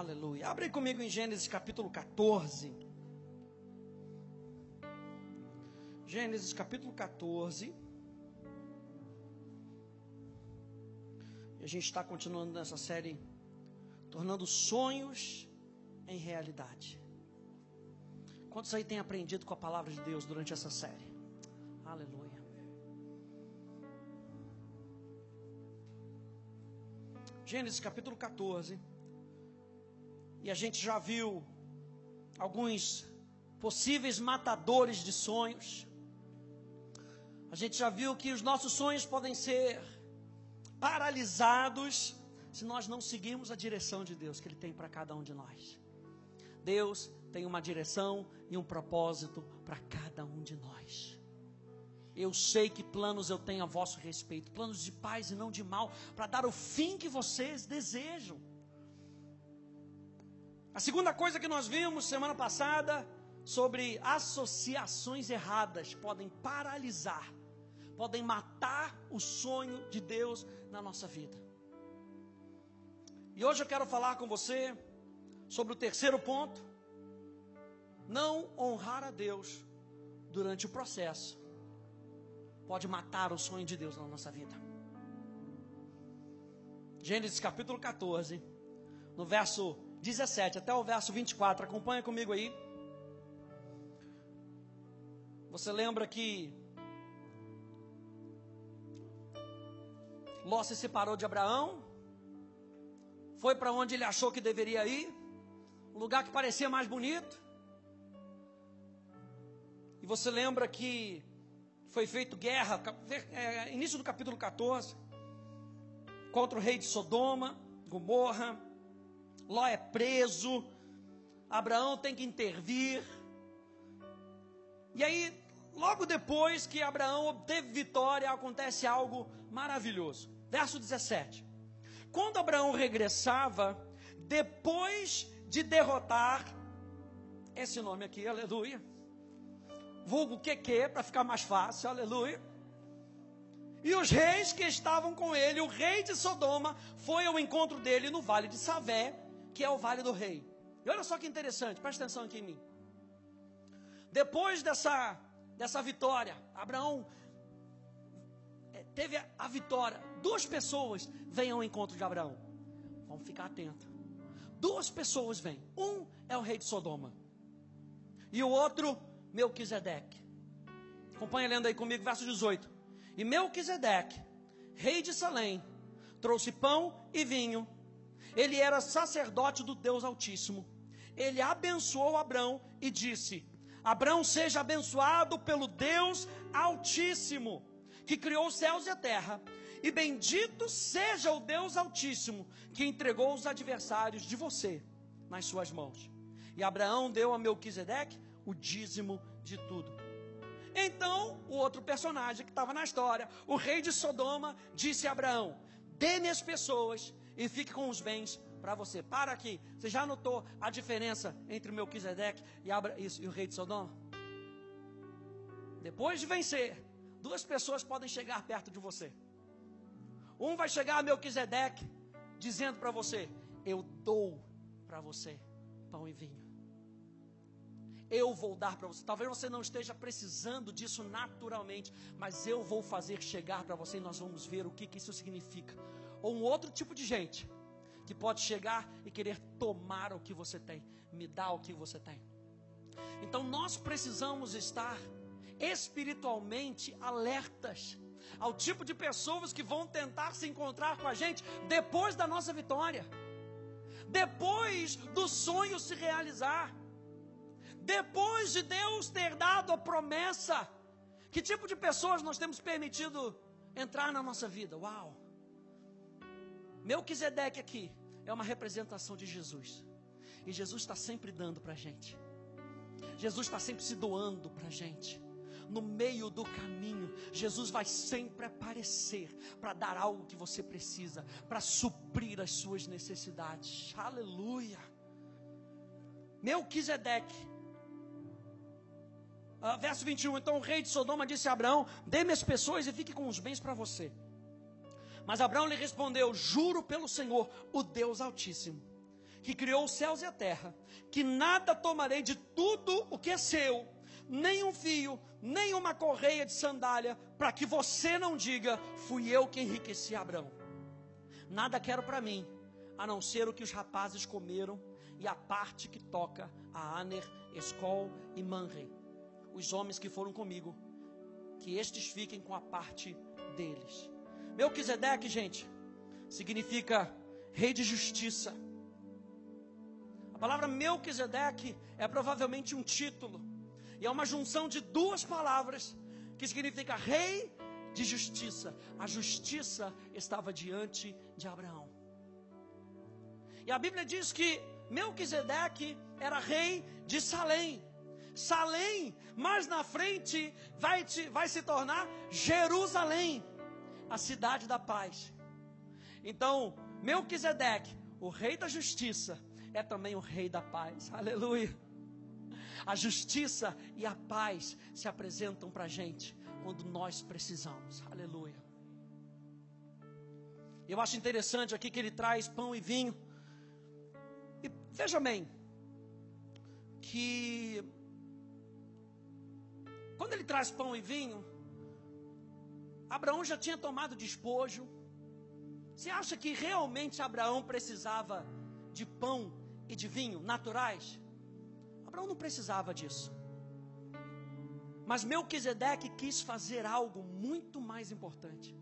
Aleluia. Abre comigo em Gênesis capítulo 14. Gênesis capítulo 14. E a gente está continuando nessa série, tornando sonhos em realidade. Quantos aí têm aprendido com a palavra de Deus durante essa série? Aleluia. Gênesis capítulo 14. E a gente já viu alguns possíveis matadores de sonhos. A gente já viu que os nossos sonhos podem ser paralisados se nós não seguirmos a direção de Deus que Ele tem para cada um de nós. Deus tem uma direção e um propósito para cada um de nós. Eu sei que planos eu tenho a vosso respeito, planos de paz e não de mal, para dar o fim que vocês desejam. A segunda coisa que nós vimos semana passada sobre associações erradas podem paralisar, podem matar o sonho de Deus na nossa vida. E hoje eu quero falar com você sobre o terceiro ponto: não honrar a Deus durante o processo pode matar o sonho de Deus na nossa vida. Gênesis capítulo 14, no verso 17 até o verso 24, acompanha comigo aí. Você lembra que Ló se separou de Abraão, foi para onde ele achou que deveria ir, o lugar que parecia mais bonito. E você lembra que foi feito guerra, é, início do capítulo 14, contra o rei de Sodoma, Gomorra. Ló é preso, Abraão tem que intervir. E aí, logo depois que Abraão obteve vitória, acontece algo maravilhoso. Verso 17: Quando Abraão regressava, depois de derrotar, esse nome aqui, aleluia vulgo QQ, para ficar mais fácil, aleluia. E os reis que estavam com ele, o rei de Sodoma, foi ao encontro dele no vale de Savé, que é o vale do rei. E olha só que interessante, presta atenção aqui em mim. Depois dessa, dessa vitória, Abraão é, teve a, a vitória. Duas pessoas vêm ao encontro de Abraão. Vamos ficar atentos. Duas pessoas vêm. Um é o rei de Sodoma. E o outro Melquisedeque. Acompanha lendo aí comigo, verso 18. E Melquisedeque, rei de Salém, trouxe pão e vinho. Ele era sacerdote do Deus Altíssimo. Ele abençoou Abrão e disse: Abrão seja abençoado pelo Deus Altíssimo, que criou os céus e a terra. E bendito seja o Deus Altíssimo, que entregou os adversários de você nas suas mãos. E Abraão deu a Melquisedeque o dízimo de tudo. Então, o outro personagem que estava na história, o rei de Sodoma, disse a Abraão: Dê-me as pessoas e fique com os bens para você. Para aqui. Você já notou a diferença entre o Melquisedeque e, Abra, e o rei de Sodoma? Depois de vencer, duas pessoas podem chegar perto de você. Um vai chegar a Melquisedeque dizendo para você: Eu dou para você pão e vinho eu vou dar para você. Talvez você não esteja precisando disso naturalmente, mas eu vou fazer chegar para você e nós vamos ver o que, que isso significa. Ou um outro tipo de gente que pode chegar e querer tomar o que você tem, me dar o que você tem. Então nós precisamos estar espiritualmente alertas ao tipo de pessoas que vão tentar se encontrar com a gente depois da nossa vitória, depois do sonho se realizar. Depois de Deus ter dado a promessa, que tipo de pessoas nós temos permitido entrar na nossa vida? Uau! Melquisedeque aqui é uma representação de Jesus. E Jesus está sempre dando para a gente. Jesus está sempre se doando para a gente. No meio do caminho, Jesus vai sempre aparecer para dar algo que você precisa, para suprir as suas necessidades. Aleluia! Melquisedeque Uh, verso 21. Então o rei de Sodoma disse a Abraão: Dê-me as pessoas e fique com os bens para você. Mas Abraão lhe respondeu: Juro pelo Senhor, o Deus Altíssimo, que criou os céus e a terra, que nada tomarei de tudo o que é seu, nem um fio, nem uma correia de sandália, para que você não diga, fui eu que enriqueci Abraão. Nada quero para mim, a não ser o que os rapazes comeram e a parte que toca a Aner, Escol e Manre, os homens que foram comigo, que estes fiquem com a parte deles. Melquisedeque, gente, significa rei de justiça. A palavra Melquisedeque é provavelmente um título, e é uma junção de duas palavras que significa rei de justiça. A justiça estava diante de Abraão. E a Bíblia diz que Melquisedeque era rei de Salém. Salém, mais na frente, vai, te, vai se tornar Jerusalém, a cidade da paz. Então, Melquisedeque, o rei da justiça, é também o rei da paz. Aleluia. A justiça e a paz se apresentam para a gente quando nós precisamos. Aleluia. Eu acho interessante aqui que ele traz pão e vinho. E veja bem, que quando ele traz pão e vinho, Abraão já tinha tomado despojo. Você acha que realmente Abraão precisava de pão e de vinho naturais? Abraão não precisava disso. Mas Melquisedeque quis fazer algo muito mais importante.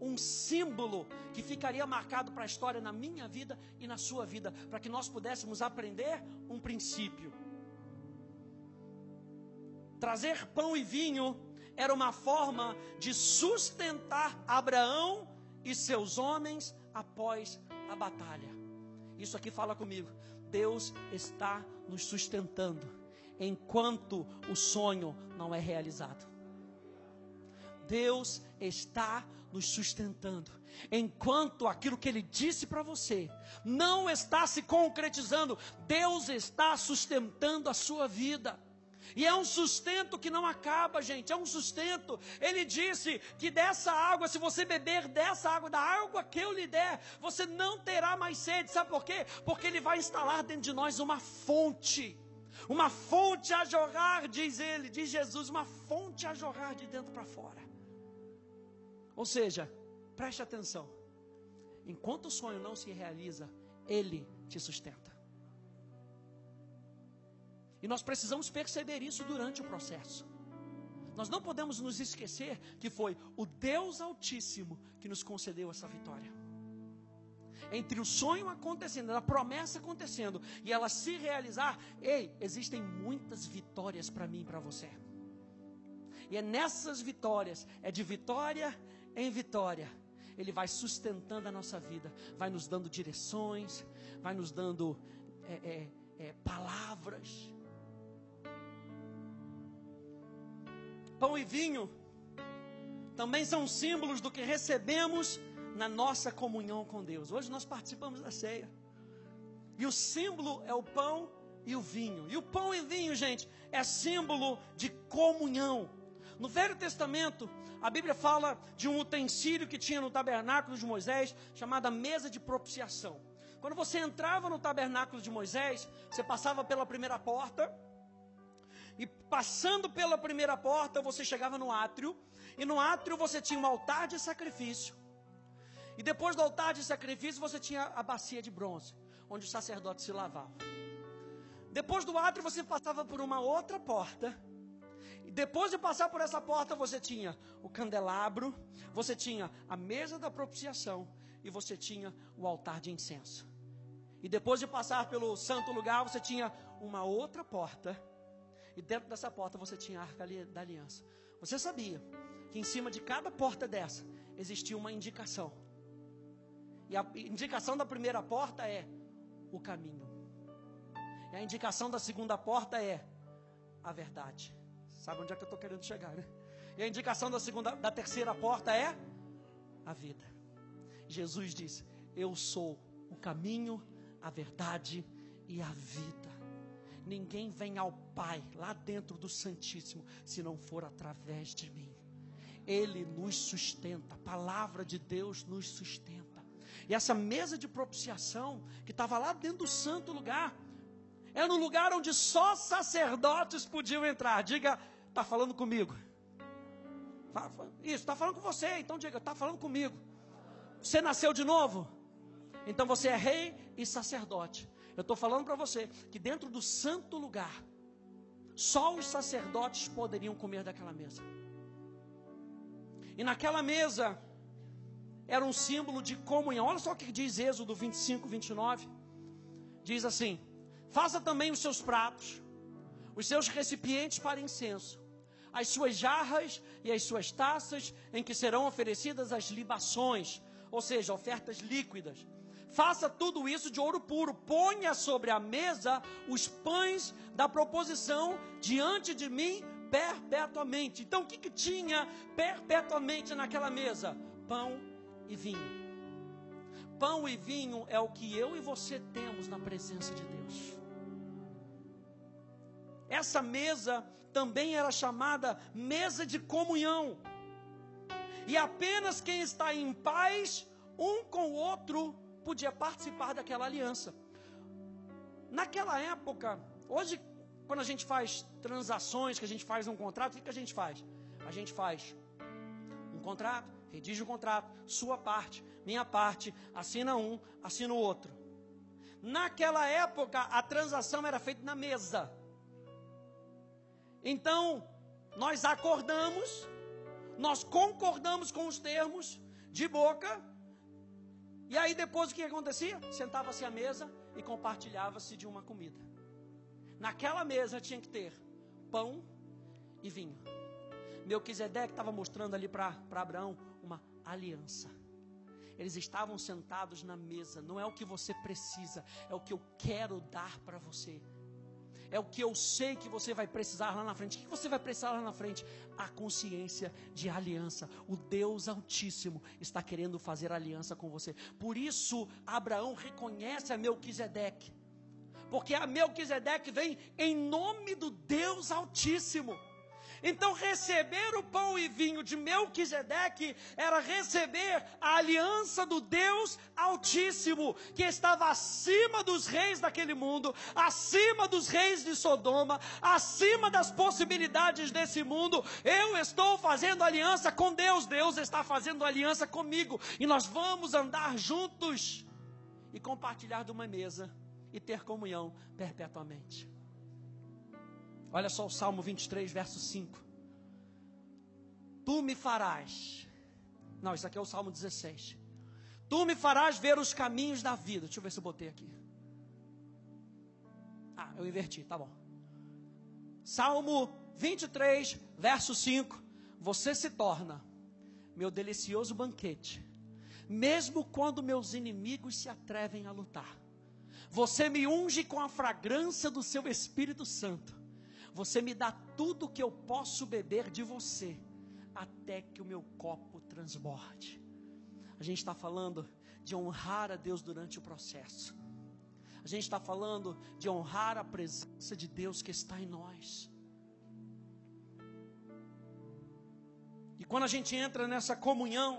Um símbolo que ficaria marcado para a história na minha vida e na sua vida, para que nós pudéssemos aprender um princípio. Trazer pão e vinho era uma forma de sustentar Abraão e seus homens após a batalha. Isso aqui fala comigo. Deus está nos sustentando enquanto o sonho não é realizado. Deus está nos sustentando enquanto aquilo que ele disse para você não está se concretizando. Deus está sustentando a sua vida. E é um sustento que não acaba, gente. É um sustento. Ele disse que dessa água, se você beber dessa água, da água que eu lhe der, você não terá mais sede. Sabe por quê? Porque ele vai instalar dentro de nós uma fonte. Uma fonte a jorrar, diz ele, diz Jesus, uma fonte a jorrar de dentro para fora. Ou seja, preste atenção. Enquanto o sonho não se realiza, ele te sustenta. E nós precisamos perceber isso durante o processo. Nós não podemos nos esquecer que foi o Deus Altíssimo que nos concedeu essa vitória. Entre o sonho acontecendo, a promessa acontecendo e ela se realizar, ei, existem muitas vitórias para mim e para você. E é nessas vitórias, é de vitória em vitória, Ele vai sustentando a nossa vida, vai nos dando direções, vai nos dando é, é, é, palavras, Pão e vinho também são símbolos do que recebemos na nossa comunhão com Deus. Hoje nós participamos da ceia. E o símbolo é o pão e o vinho. E o pão e vinho, gente, é símbolo de comunhão. No Velho Testamento, a Bíblia fala de um utensílio que tinha no tabernáculo de Moisés, chamada mesa de propiciação. Quando você entrava no tabernáculo de Moisés, você passava pela primeira porta, e passando pela primeira porta, você chegava no átrio, e no átrio você tinha um altar de sacrifício. E depois do altar de sacrifício, você tinha a bacia de bronze, onde o sacerdote se lavava. Depois do átrio, você passava por uma outra porta. E depois de passar por essa porta, você tinha o candelabro, você tinha a mesa da propiciação e você tinha o altar de incenso. E depois de passar pelo santo lugar, você tinha uma outra porta e dentro dessa porta você tinha a arca da aliança. Você sabia que em cima de cada porta dessa existia uma indicação. E a indicação da primeira porta é o caminho. E a indicação da segunda porta é a verdade. Sabe onde é que eu estou querendo chegar, né? E a indicação da segunda, da terceira porta é a vida. Jesus disse: Eu sou o caminho, a verdade e a vida. Ninguém vem ao Pai, lá dentro do Santíssimo, se não for através de mim. Ele nos sustenta, a palavra de Deus nos sustenta. E essa mesa de propiciação, que estava lá dentro do santo lugar, era um lugar onde só sacerdotes podiam entrar. Diga, está falando comigo. Isso, está falando com você, então diga, está falando comigo. Você nasceu de novo? Então você é rei e sacerdote. Eu estou falando para você que dentro do santo lugar, só os sacerdotes poderiam comer daquela mesa. E naquela mesa era um símbolo de comunhão. Olha só o que diz Êxodo 25, 29. Diz assim: Faça também os seus pratos, os seus recipientes para incenso, as suas jarras e as suas taças em que serão oferecidas as libações, ou seja, ofertas líquidas. Faça tudo isso de ouro puro. Ponha sobre a mesa os pães da proposição diante de mim perpetuamente. Então, o que, que tinha perpetuamente naquela mesa? Pão e vinho. Pão e vinho é o que eu e você temos na presença de Deus. Essa mesa também era chamada mesa de comunhão. E apenas quem está em paz um com o outro podia participar daquela aliança. Naquela época, hoje, quando a gente faz transações, que a gente faz um contrato, o que, a gente faz? A gente faz um contrato, redige o contrato, sua parte, minha parte, assina um, assina o outro. Naquela época, a transação era feita na mesa. Então, nós acordamos, nós concordamos com os termos de boca, e aí depois o que acontecia? Sentava-se à mesa e compartilhava-se de uma comida. Naquela mesa tinha que ter pão e vinho. Melquisedeque estava mostrando ali para Abraão uma aliança. Eles estavam sentados na mesa. Não é o que você precisa, é o que eu quero dar para você é o que eu sei que você vai precisar lá na frente. O que você vai precisar lá na frente? A consciência de aliança. O Deus Altíssimo está querendo fazer aliança com você. Por isso, Abraão reconhece a Melquisedeque. Porque a Melquisedeque vem em nome do Deus Altíssimo. Então, receber o pão e vinho de Melquisedeque era receber a aliança do Deus Altíssimo, que estava acima dos reis daquele mundo, acima dos reis de Sodoma, acima das possibilidades desse mundo. Eu estou fazendo aliança com Deus, Deus está fazendo aliança comigo, e nós vamos andar juntos e compartilhar de uma mesa e ter comunhão perpetuamente. Olha só o Salmo 23, verso 5. Tu me farás. Não, isso aqui é o Salmo 16. Tu me farás ver os caminhos da vida. Deixa eu ver se eu botei aqui. Ah, eu inverti, tá bom. Salmo 23, verso 5. Você se torna meu delicioso banquete, mesmo quando meus inimigos se atrevem a lutar. Você me unge com a fragrância do seu Espírito Santo você me dá tudo que eu posso beber de você, até que o meu copo transborde. A gente está falando de honrar a Deus durante o processo. A gente está falando de honrar a presença de Deus que está em nós. E quando a gente entra nessa comunhão,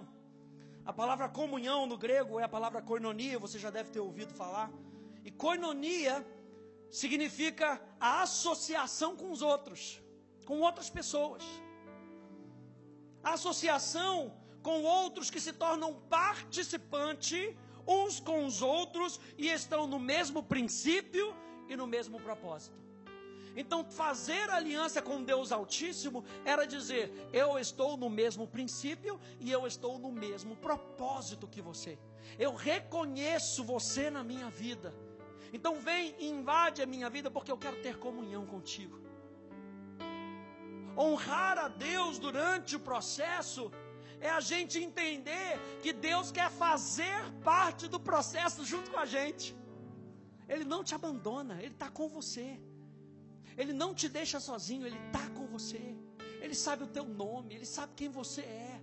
a palavra comunhão no grego é a palavra koinonia, você já deve ter ouvido falar. E koinonia significa a associação com os outros, com outras pessoas. A associação com outros que se tornam participante uns com os outros e estão no mesmo princípio e no mesmo propósito. Então, fazer aliança com Deus Altíssimo era dizer: eu estou no mesmo princípio e eu estou no mesmo propósito que você. Eu reconheço você na minha vida. Então vem e invade a minha vida porque eu quero ter comunhão contigo. Honrar a Deus durante o processo é a gente entender que Deus quer fazer parte do processo junto com a gente. Ele não te abandona, Ele está com você. Ele não te deixa sozinho, Ele está com você. Ele sabe o teu nome, Ele sabe quem você é.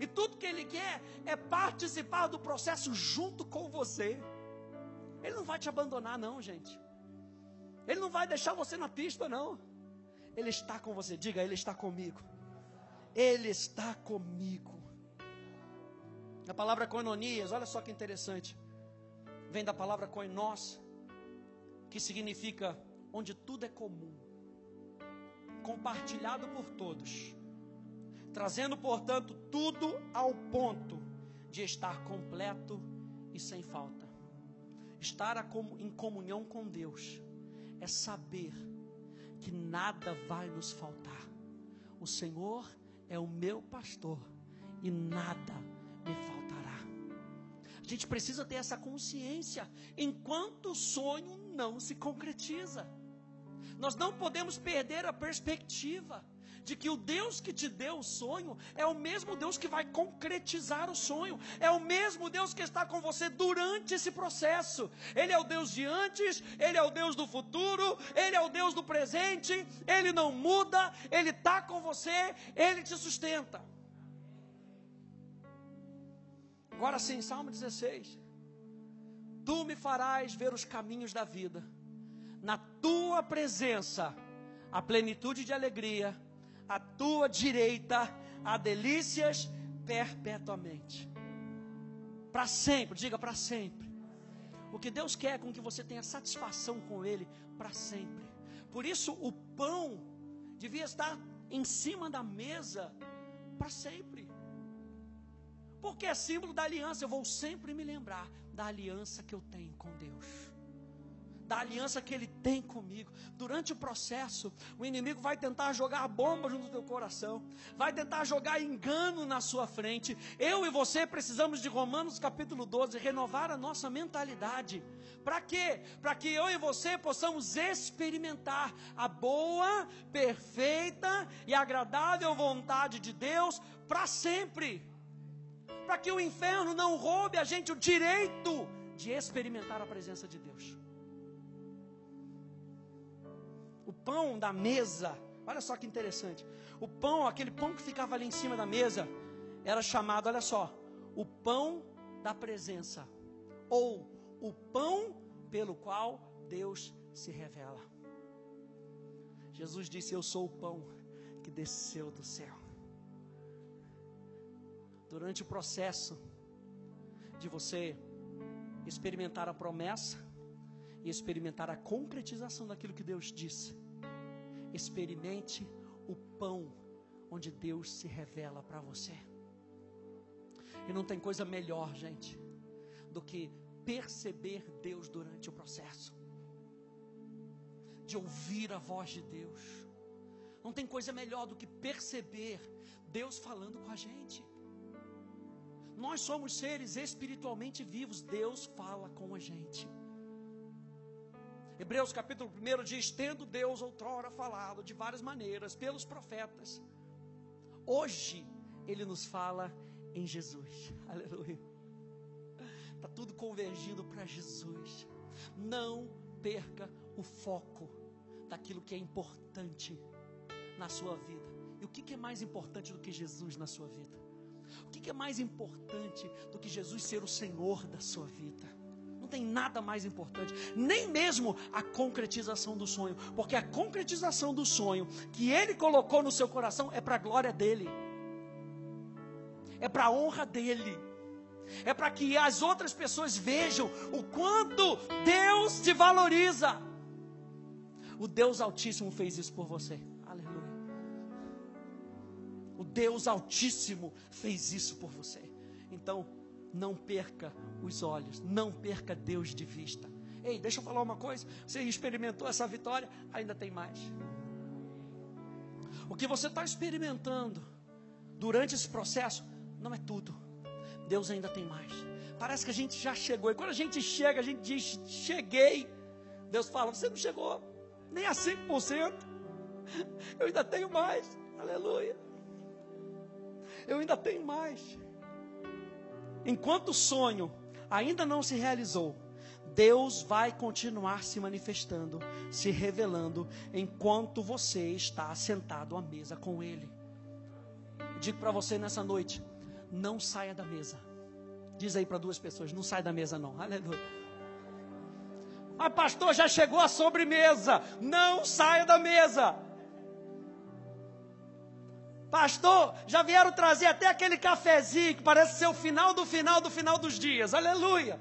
E tudo que Ele quer é participar do processo junto com você. Ele não vai te abandonar, não, gente. Ele não vai deixar você na pista, não. Ele está com você. Diga, Ele está comigo. Ele está comigo. A palavra koinonias, olha só que interessante. Vem da palavra koinos, que significa onde tudo é comum, compartilhado por todos, trazendo, portanto, tudo ao ponto de estar completo e sem falta. Estar em comunhão com Deus é saber que nada vai nos faltar. O Senhor é o meu pastor e nada me faltará. A gente precisa ter essa consciência enquanto o sonho não se concretiza. Nós não podemos perder a perspectiva de que o Deus que te deu o sonho é o mesmo Deus que vai concretizar o sonho, é o mesmo Deus que está com você durante esse processo. Ele é o Deus de antes, ele é o Deus do futuro, ele é o Deus do presente, ele não muda, ele está com você, ele te sustenta. Agora sim, Salmo 16. Tu me farás ver os caminhos da vida, na tua presença, a plenitude de alegria à tua direita há delícias perpetuamente. Para sempre, diga para sempre. O que Deus quer é com que você tenha satisfação com Ele para sempre. Por isso, o pão devia estar em cima da mesa para sempre. Porque é símbolo da aliança. Eu vou sempre me lembrar da aliança que eu tenho com Deus da aliança que Ele tem comigo. Durante o processo, o inimigo vai tentar jogar bomba junto do teu coração, vai tentar jogar engano na sua frente. Eu e você precisamos de Romanos capítulo 12 renovar a nossa mentalidade. Para quê? Para que eu e você possamos experimentar a boa, perfeita e agradável vontade de Deus para sempre. Para que o inferno não roube a gente o direito de experimentar a presença de Deus. O pão da mesa. Olha só que interessante. O pão, aquele pão que ficava ali em cima da mesa, era chamado, olha só, o pão da presença. Ou o pão pelo qual Deus se revela. Jesus disse: Eu sou o pão que desceu do céu. Durante o processo de você experimentar a promessa, e experimentar a concretização daquilo que Deus disse. Experimente o pão onde Deus se revela para você. E não tem coisa melhor, gente, do que perceber Deus durante o processo, de ouvir a voz de Deus. Não tem coisa melhor do que perceber Deus falando com a gente. Nós somos seres espiritualmente vivos, Deus fala com a gente. Hebreus capítulo 1 diz: Tendo Deus outrora falado de várias maneiras pelos profetas, hoje Ele nos fala em Jesus. Aleluia. Está tudo convergindo para Jesus. Não perca o foco daquilo que é importante na sua vida. E o que é mais importante do que Jesus na sua vida? O que é mais importante do que Jesus ser o Senhor da sua vida? Tem nada mais importante, nem mesmo a concretização do sonho, porque a concretização do sonho que ele colocou no seu coração é para a glória dele, é para a honra dele, é para que as outras pessoas vejam o quanto Deus te valoriza. O Deus Altíssimo fez isso por você. Aleluia. O Deus Altíssimo fez isso por você. Então, não perca os olhos, não perca Deus de vista. Ei, deixa eu falar uma coisa: você experimentou essa vitória, ainda tem mais. O que você está experimentando durante esse processo não é tudo. Deus ainda tem mais. Parece que a gente já chegou. E quando a gente chega, a gente diz: Cheguei. Deus fala: Você não chegou nem a 5%. Eu ainda tenho mais. Aleluia. Eu ainda tenho mais. Enquanto o sonho ainda não se realizou, Deus vai continuar se manifestando, se revelando, enquanto você está sentado à mesa com Ele. Digo para você nessa noite: não saia da mesa. Diz aí para duas pessoas: não saia da mesa, não. Aleluia. Mas, pastor, já chegou a sobremesa. Não saia da mesa. Pastor, já vieram trazer até aquele cafezinho que parece ser o final do final do final dos dias. Aleluia.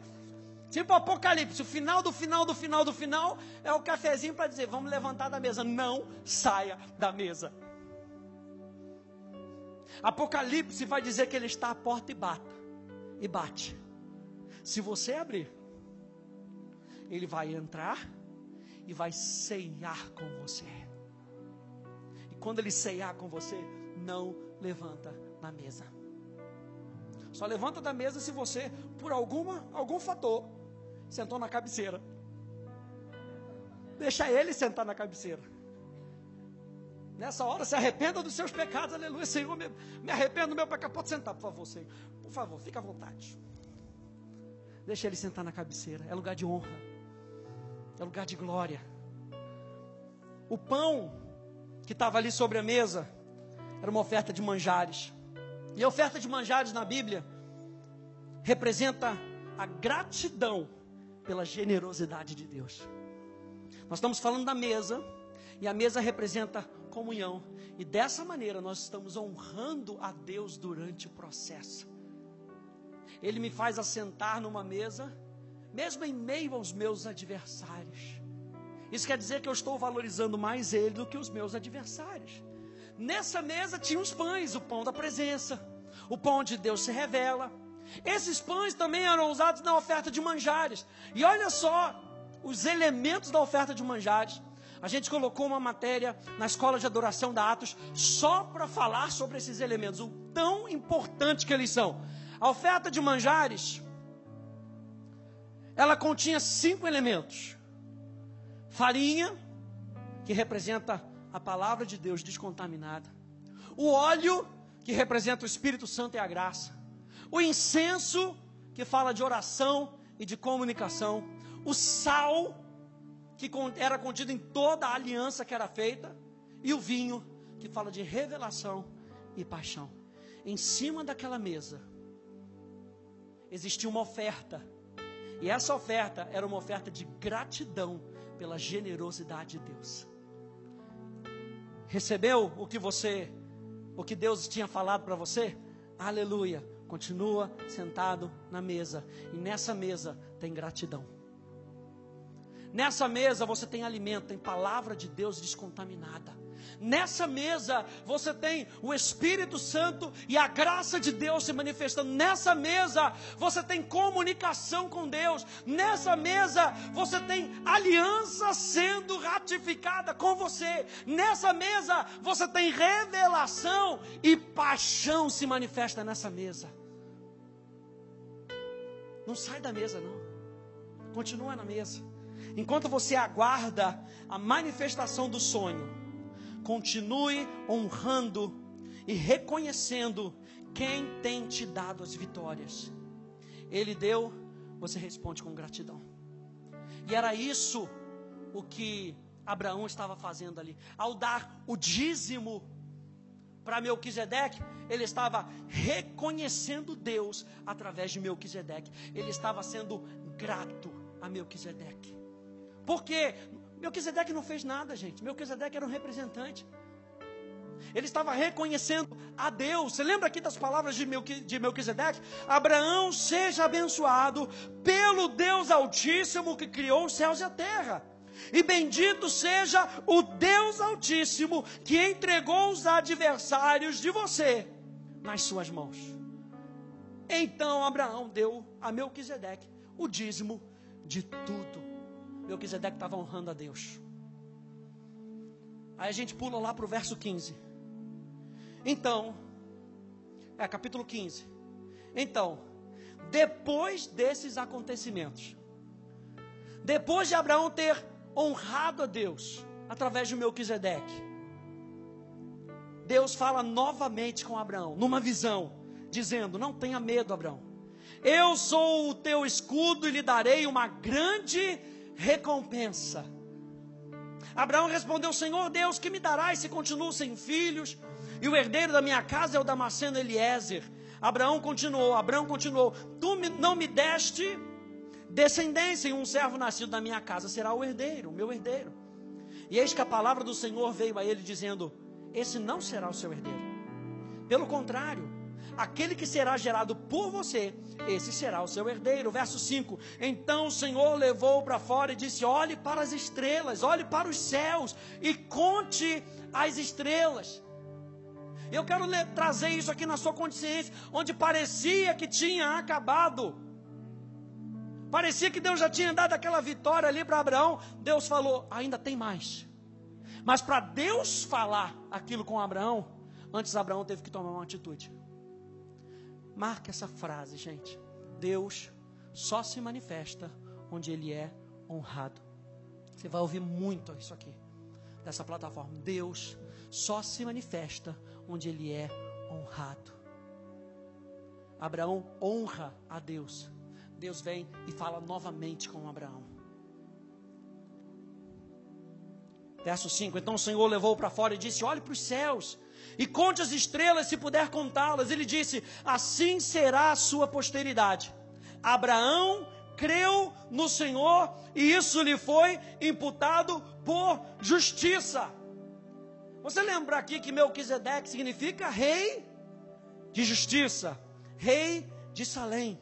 Tipo Apocalipse, o final do final do final do final é o cafezinho para dizer: vamos levantar da mesa. Não saia da mesa. Apocalipse vai dizer que ele está à porta e bata. E bate. Se você abrir, ele vai entrar e vai ceiar com você. E quando ele ceiar com você, não levanta da mesa. Só levanta da mesa se você, por alguma, algum fator, sentou na cabeceira. Deixa ele sentar na cabeceira. Nessa hora, se arrependa dos seus pecados, aleluia, Senhor, me, me arrependo do meu pecado. Pode sentar, por favor, Senhor. Por favor, fica à vontade. Deixa ele sentar na cabeceira. É lugar de honra. É lugar de glória. O pão que estava ali sobre a mesa era uma oferta de manjares. E a oferta de manjares na Bíblia representa a gratidão pela generosidade de Deus. Nós estamos falando da mesa, e a mesa representa comunhão. E dessa maneira nós estamos honrando a Deus durante o processo. Ele me faz assentar numa mesa, mesmo em meio aos meus adversários. Isso quer dizer que eu estou valorizando mais ele do que os meus adversários. Nessa mesa tinha os pães, o pão da presença, o pão de Deus se revela. Esses pães também eram usados na oferta de manjares. E olha só os elementos da oferta de manjares. A gente colocou uma matéria na escola de adoração da Atos só para falar sobre esses elementos, o tão importante que eles são. A oferta de manjares, ela continha cinco elementos: farinha, que representa a palavra de Deus descontaminada, o óleo, que representa o Espírito Santo e a graça, o incenso, que fala de oração e de comunicação, o sal, que era contido em toda a aliança que era feita, e o vinho, que fala de revelação e paixão. Em cima daquela mesa existia uma oferta, e essa oferta era uma oferta de gratidão pela generosidade de Deus. Recebeu o que você, o que Deus tinha falado para você? Aleluia. Continua sentado na mesa. E nessa mesa tem gratidão. Nessa mesa você tem alimento, tem palavra de Deus descontaminada. Nessa mesa você tem o Espírito Santo e a graça de Deus se manifestando. Nessa mesa você tem comunicação com Deus. Nessa mesa você tem aliança sendo ratificada com você. Nessa mesa você tem revelação e paixão se manifesta nessa mesa. Não sai da mesa não. Continua na mesa. Enquanto você aguarda a manifestação do sonho, continue honrando e reconhecendo quem tem te dado as vitórias. Ele deu, você responde com gratidão. E era isso o que Abraão estava fazendo ali. Ao dar o dízimo para Melquisedeque, ele estava reconhecendo Deus através de Melquisedeque. Ele estava sendo grato a Melquisedeque. Porque Melquisedeque não fez nada, gente. Melquisedeque era um representante. Ele estava reconhecendo a Deus. Você lembra aqui das palavras de, Melquisedeque? Abraão seja abençoado pelo Deus Altíssimo que criou os céus e a terra. E bendito seja o Deus Altíssimo que entregou os adversários de você nas suas mãos. Então Abraão deu a Melquisedeque o dízimo de tudo. Melquisedeque estava honrando a Deus. Aí a gente pula lá para o verso 15. Então, é capítulo 15. Então, depois desses acontecimentos, depois de Abraão ter honrado a Deus através de Melquisedeque, Deus fala novamente com Abraão, numa visão, dizendo: Não tenha medo, Abraão. Eu sou o teu escudo e lhe darei uma grande recompensa. Abraão respondeu: Senhor Deus, que me darás se continuo sem filhos? E o herdeiro da minha casa é o Damasceno Eliezer. Abraão continuou, Abraão continuou: Tu não me deste descendência, e um servo nascido da minha casa será o herdeiro, o meu herdeiro. E eis que a palavra do Senhor veio a ele dizendo: Esse não será o seu herdeiro. Pelo contrário, aquele que será gerado por você, esse será o seu herdeiro. Verso 5: Então o Senhor levou para fora e disse: Olhe para as estrelas, olhe para os céus e conte as estrelas. Eu quero trazer isso aqui na sua consciência, onde parecia que tinha acabado. Parecia que Deus já tinha dado aquela vitória ali para Abraão. Deus falou: ainda tem mais. Mas para Deus falar aquilo com Abraão, antes Abraão teve que tomar uma atitude. Marque essa frase, gente. Deus só se manifesta onde Ele é honrado. Você vai ouvir muito isso aqui, dessa plataforma. Deus só se manifesta onde Ele é honrado. Abraão honra a Deus. Deus vem e fala novamente com Abraão. Verso 5: Então o Senhor levou para fora e disse: Olhe para os céus e conte as estrelas se puder contá-las. Ele disse: Assim será a sua posteridade. Abraão creu no Senhor e isso lhe foi imputado por justiça. Você lembra aqui que Melquisedeque significa rei de justiça, rei de Salém.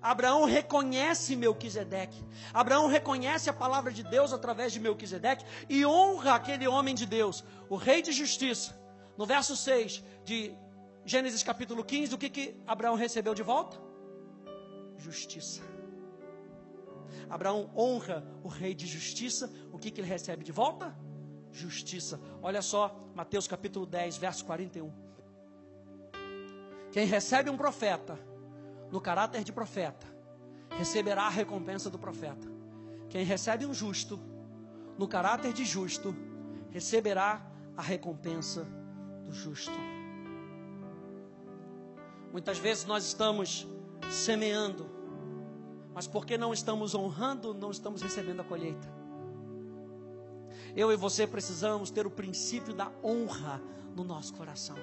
Abraão reconhece Melquisedeque. Abraão reconhece a palavra de Deus através de Melquisedeque e honra aquele homem de Deus, o rei de justiça, no verso 6 de Gênesis capítulo 15, o que, que Abraão recebeu de volta? Justiça. Abraão honra o rei de justiça, o que, que ele recebe de volta? Justiça. Olha só, Mateus capítulo 10, verso 41. Quem recebe um profeta, no caráter de profeta, receberá a recompensa do profeta. Quem recebe um justo, no caráter de justo, receberá a recompensa do justo. Muitas vezes nós estamos semeando, mas porque não estamos honrando, não estamos recebendo a colheita. Eu e você precisamos ter o princípio da honra no nosso coração,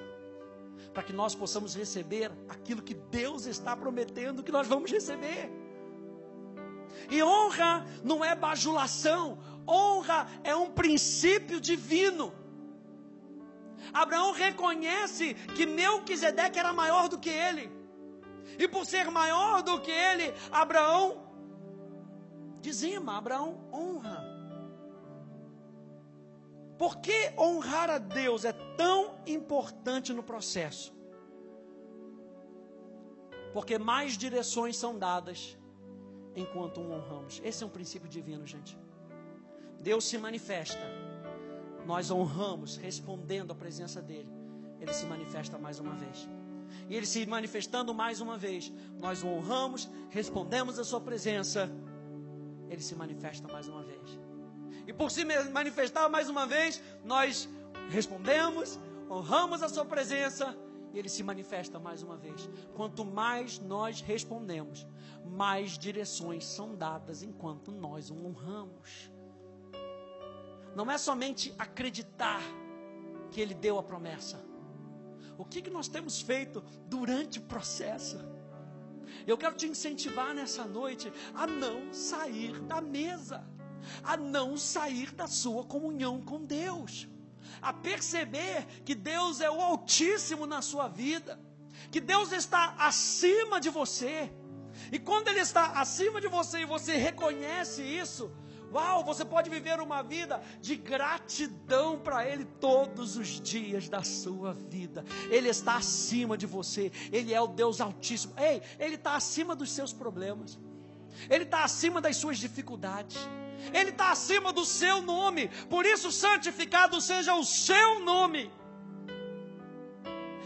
para que nós possamos receber aquilo que Deus está prometendo que nós vamos receber. E honra não é bajulação, honra é um princípio divino. Abraão reconhece que Melquisedeque era maior do que ele. E por ser maior do que ele, Abraão dizima, Abraão honra. Por que honrar a Deus é tão importante no processo? Porque mais direções são dadas enquanto um honramos. Esse é um princípio divino, gente. Deus se manifesta nós honramos, respondendo à presença dEle, Ele se manifesta mais uma vez. E Ele se manifestando mais uma vez, nós o honramos, respondemos à Sua presença, Ele se manifesta mais uma vez. E por se manifestar mais uma vez, nós respondemos, honramos a Sua presença, e Ele se manifesta mais uma vez. Quanto mais nós respondemos, mais direções são dadas enquanto nós o honramos não é somente acreditar que Ele deu a promessa. O que, que nós temos feito durante o processo? Eu quero te incentivar nessa noite a não sair da mesa, a não sair da sua comunhão com Deus, a perceber que Deus é o Altíssimo na sua vida, que Deus está acima de você, e quando Ele está acima de você e você reconhece isso, Uau, você pode viver uma vida de gratidão para Ele todos os dias da sua vida. Ele está acima de você, Ele é o Deus Altíssimo. Ei, Ele está acima dos seus problemas, Ele está acima das suas dificuldades. Ele está acima do seu nome, por isso santificado seja o seu nome.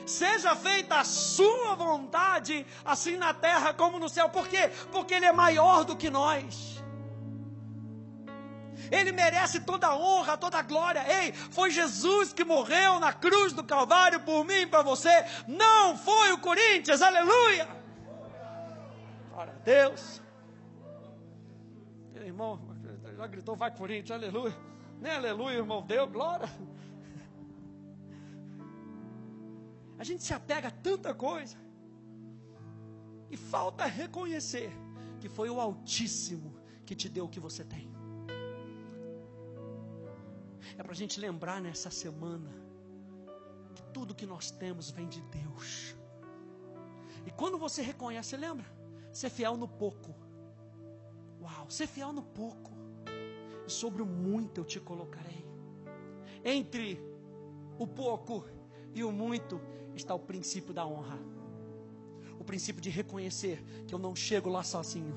Seja feita a sua vontade, assim na terra como no céu. Por quê? Porque Ele é maior do que nós. Ele merece toda a honra, toda a glória. Ei, foi Jesus que morreu na cruz do Calvário por mim e para você. Não foi o Corinthians, aleluia. Glória a Deus. Irmão, já gritou, vai Corinthians, aleluia. Nem aleluia, irmão, deu glória. A gente se apega a tanta coisa. E falta reconhecer que foi o Altíssimo que te deu o que você tem. É para a gente lembrar nessa semana que tudo que nós temos vem de Deus. E quando você reconhece, lembra? Ser fiel no pouco. Uau, ser fiel no pouco. E sobre o muito eu te colocarei. Entre o pouco e o muito está o princípio da honra. O princípio de reconhecer que eu não chego lá sozinho.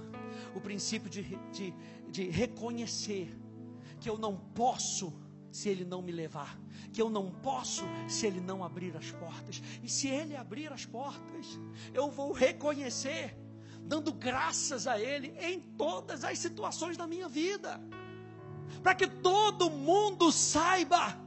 O princípio de, de, de reconhecer que eu não posso se Ele não me levar, que eu não posso se Ele não abrir as portas, e se Ele abrir as portas, eu vou reconhecer, dando graças a Ele em todas as situações da minha vida, para que todo mundo saiba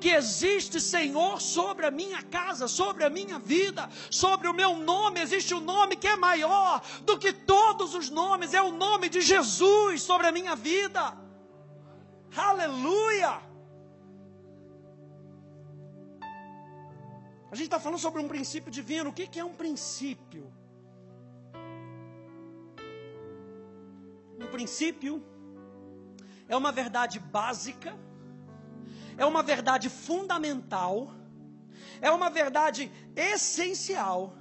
que existe Senhor sobre a minha casa, sobre a minha vida, sobre o meu nome, existe um nome que é maior do que todos os nomes, é o nome de Jesus sobre a minha vida. Aleluia! A gente está falando sobre um princípio divino. O que, que é um princípio? Um princípio é uma verdade básica, é uma verdade fundamental, é uma verdade essencial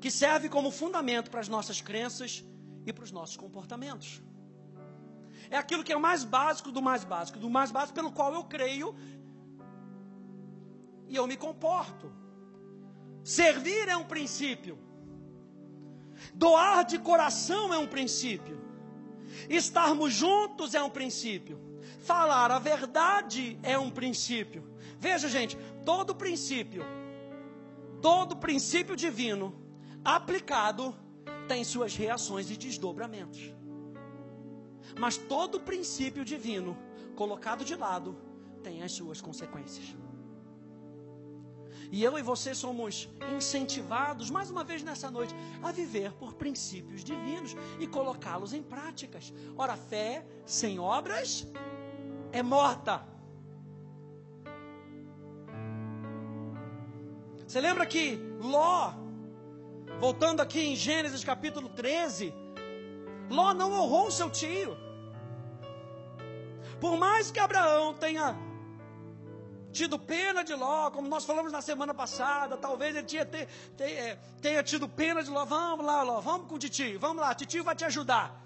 que serve como fundamento para as nossas crenças e para os nossos comportamentos. É aquilo que é o mais básico do mais básico, do mais básico pelo qual eu creio e eu me comporto. Servir é um princípio. Doar de coração é um princípio. Estarmos juntos é um princípio. Falar a verdade é um princípio. Veja, gente, todo princípio, todo princípio divino aplicado tem suas reações e desdobramentos. Mas todo princípio divino colocado de lado tem as suas consequências. E eu e você somos incentivados, mais uma vez nessa noite, a viver por princípios divinos e colocá-los em práticas. Ora, fé sem obras é morta. Você lembra que Ló, voltando aqui em Gênesis capítulo 13, Ló não honrou seu tio. Por mais que Abraão tenha tido pena de Ló, como nós falamos na semana passada, talvez ele tinha, ter, ter, é, tenha tido pena de Ló, vamos lá, Ló, vamos com o titio, vamos lá, titio vai te ajudar.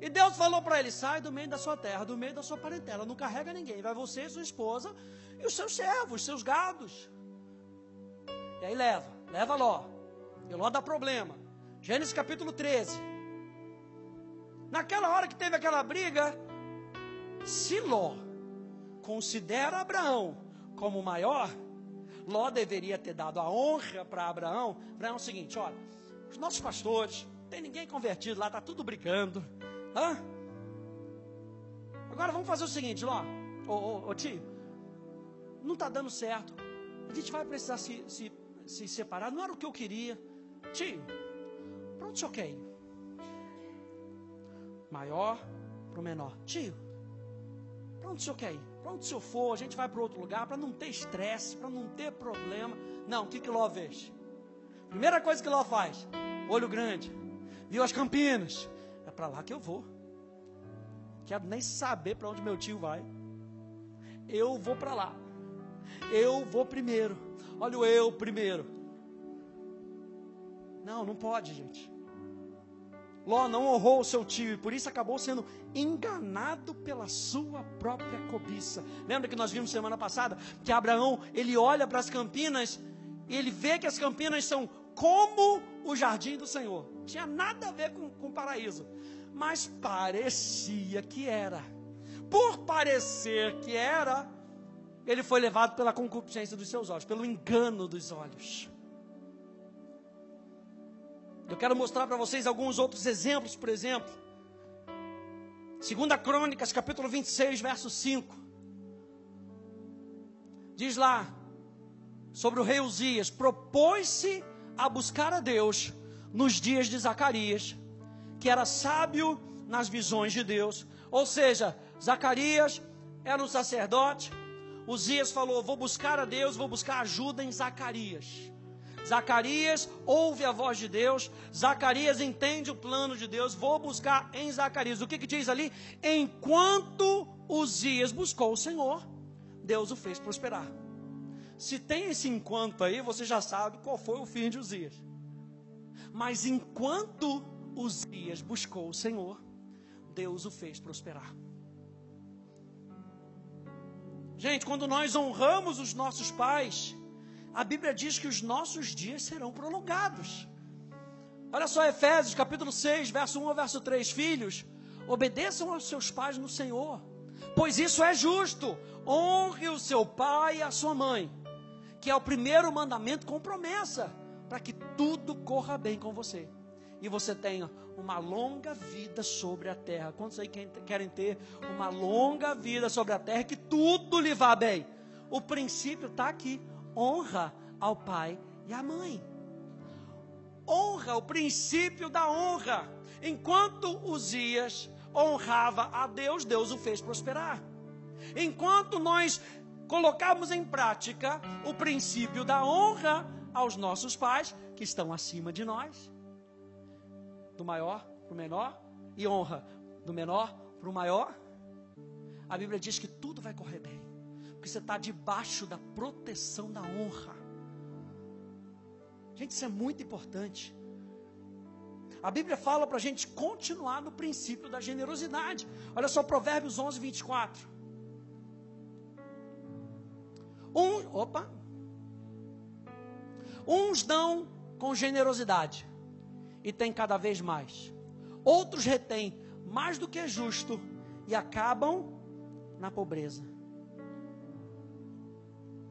E Deus falou para ele: sai do meio da sua terra, do meio da sua parentela, não carrega ninguém, vai você, sua esposa e os seus servos, seus gados. E aí leva, leva Ló. E Ló dá problema. Gênesis capítulo 13. Naquela hora que teve aquela briga, se Ló considera Abraão como maior, Ló deveria ter dado a honra para Abraão. Abraão é o seguinte: olha, os nossos pastores, não tem ninguém convertido lá, está tudo brigando. Hã? Agora vamos fazer o seguinte, Ló, ô, ô, ô tio, não está dando certo. A gente vai precisar se, se, se separar. Não era o que eu queria. Tio, para onde o senhor quer ir? Maior para o menor. Tio, para onde o senhor quer ir? Para onde o senhor for, a gente vai para outro lugar, para não ter estresse, para não ter problema. Não, o que, que Ló fez? Primeira coisa que Ló faz, olho grande, viu as campinas, é para lá que eu vou. Quero nem saber para onde meu tio vai. Eu vou para lá. Eu vou primeiro. Olha o eu primeiro. Não, não pode, gente. Ló não honrou o seu tio e por isso acabou sendo enganado pela sua própria cobiça. Lembra que nós vimos semana passada que Abraão ele olha para as campinas e ele vê que as campinas são como o jardim do Senhor. Tinha nada a ver com, com o paraíso, mas parecia que era. Por parecer que era, ele foi levado pela concupiscência dos seus olhos, pelo engano dos olhos. Eu quero mostrar para vocês alguns outros exemplos, por exemplo. Segunda Crônicas, capítulo 26, verso 5. Diz lá sobre o rei Uzias, propôs-se a buscar a Deus nos dias de Zacarias, que era sábio nas visões de Deus. Ou seja, Zacarias era um sacerdote. Uzias falou: Vou buscar a Deus, vou buscar ajuda em Zacarias. Zacarias ouve a voz de Deus, Zacarias entende o plano de Deus, vou buscar em Zacarias. O que, que diz ali? Enquanto Uzias buscou o Senhor, Deus o fez prosperar. Se tem esse enquanto aí, você já sabe qual foi o fim de Uzias. Mas enquanto Uzias buscou o Senhor, Deus o fez prosperar. Gente, quando nós honramos os nossos pais, a Bíblia diz que os nossos dias serão prolongados. Olha só, Efésios capítulo 6, verso 1 ao verso 3: Filhos, obedeçam aos seus pais no Senhor, pois isso é justo. Honre o seu pai e a sua mãe, que é o primeiro mandamento com promessa, para que tudo corra bem com você e você tenha uma longa vida sobre a terra. Quantos aí querem ter uma longa vida sobre a terra que tudo lhe vá bem? O princípio está aqui: honra ao pai e à mãe. Honra, o princípio da honra. Enquanto Uzias honrava a Deus, Deus o fez prosperar. Enquanto nós colocamos em prática o princípio da honra aos nossos pais, que estão acima de nós, do maior para o menor, e honra do menor para o maior, a Bíblia diz que tudo vai correr bem, porque você está debaixo da proteção da honra. Gente, isso é muito importante. A Bíblia fala para a gente continuar no princípio da generosidade. Olha só, Provérbios 11, 24. Um, opa. Uns dão com generosidade e tem cada vez mais. Outros retêm mais do que é justo e acabam na pobreza.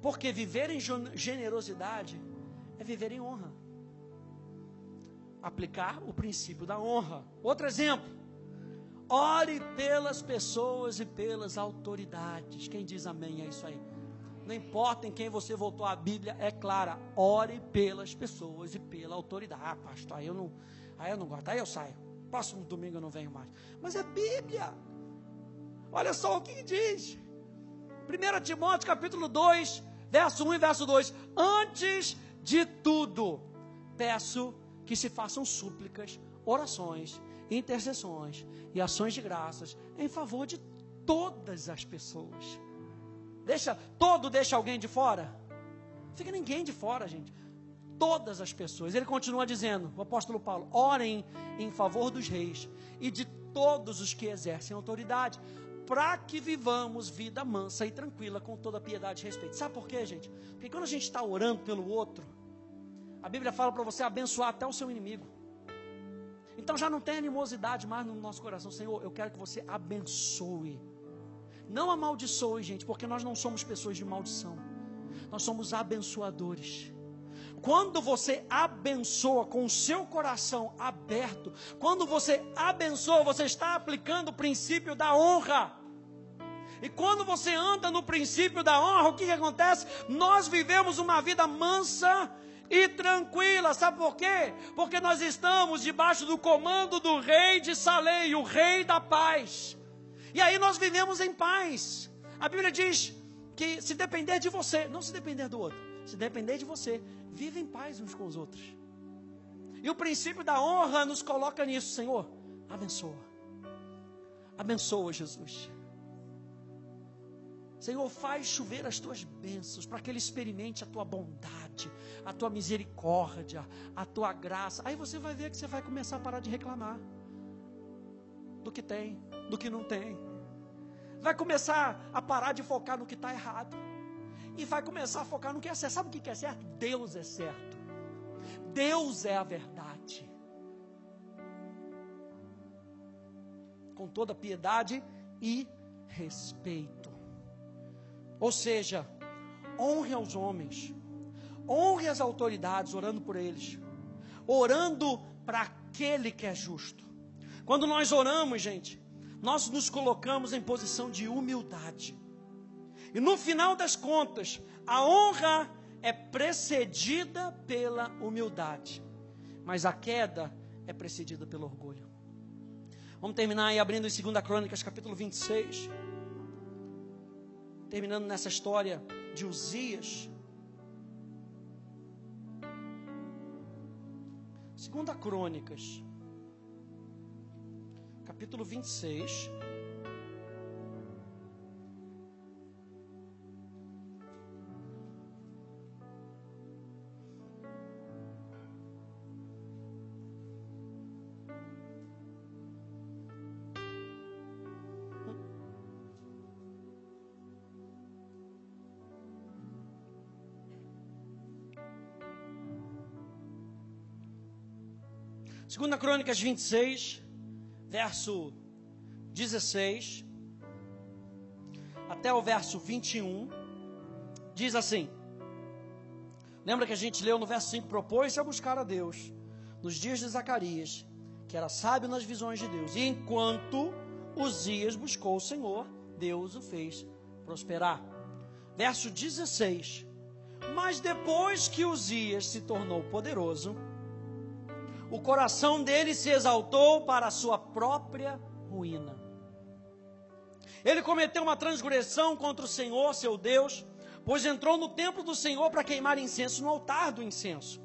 Porque viver em generosidade é viver em honra. Aplicar o princípio da honra. Outro exemplo. Ore pelas pessoas e pelas autoridades. Quem diz amém é isso aí. Não importa em quem você voltou a Bíblia, é clara. Ore pelas pessoas e pela autoridade. Ah, pastor, aí eu não, aí eu não gosto, aí eu saio. Próximo domingo eu não venho mais. Mas é Bíblia. Olha só o que diz. 1 Timóteo capítulo 2, verso 1 e verso 2. Antes de tudo, peço que se façam súplicas, orações, intercessões e ações de graças em favor de todas as pessoas Deixa, todo deixa alguém de fora? Fica ninguém de fora, gente. Todas as pessoas. Ele continua dizendo, o apóstolo Paulo: orem em favor dos reis e de todos os que exercem autoridade, para que vivamos vida mansa e tranquila, com toda piedade e respeito. Sabe por quê, gente? Porque quando a gente está orando pelo outro, a Bíblia fala para você abençoar até o seu inimigo. Então já não tem animosidade mais no nosso coração. Senhor, eu quero que você abençoe não amaldiçoe, gente, porque nós não somos pessoas de maldição. Nós somos abençoadores. Quando você abençoa com o seu coração aberto, quando você abençoa, você está aplicando o princípio da honra. E quando você anda no princípio da honra, o que, que acontece? Nós vivemos uma vida mansa e tranquila. Sabe por quê? Porque nós estamos debaixo do comando do rei de Salém, o rei da paz. E aí nós vivemos em paz. A Bíblia diz que se depender de você, não se depender do outro, se depender de você, vive em paz uns com os outros. E o princípio da honra nos coloca nisso, Senhor. Abençoa. Abençoa, Jesus. Senhor, faz chover as tuas bênçãos para que ele experimente a tua bondade, a tua misericórdia, a tua graça. Aí você vai ver que você vai começar a parar de reclamar do que tem, do que não tem. Vai começar a parar de focar no que está errado. E vai começar a focar no que é certo. Sabe o que é certo? Deus é certo. Deus é a verdade. Com toda piedade e respeito. Ou seja, honre aos homens, honre as autoridades, orando por eles, orando para aquele que é justo. Quando nós oramos, gente, nós nos colocamos em posição de humildade. E no final das contas, a honra é precedida pela humildade, mas a queda é precedida pelo orgulho. Vamos terminar aí abrindo em 2 Crônicas, capítulo 26. Terminando nessa história de Uzias. Segunda Crônicas, capítulo 26. Segunda Crônicas 26, verso 16 até o verso 21, diz assim: Lembra que a gente leu no verso 5: Propôs-se a buscar a Deus nos dias de Zacarias, que era sábio nas visões de Deus. E enquanto Uzias buscou o Senhor, Deus o fez prosperar. Verso 16: Mas depois que Uzias se tornou poderoso, o coração dele se exaltou para a sua própria ruína. Ele cometeu uma transgressão contra o Senhor, seu Deus, pois entrou no templo do Senhor para queimar incenso no altar do incenso.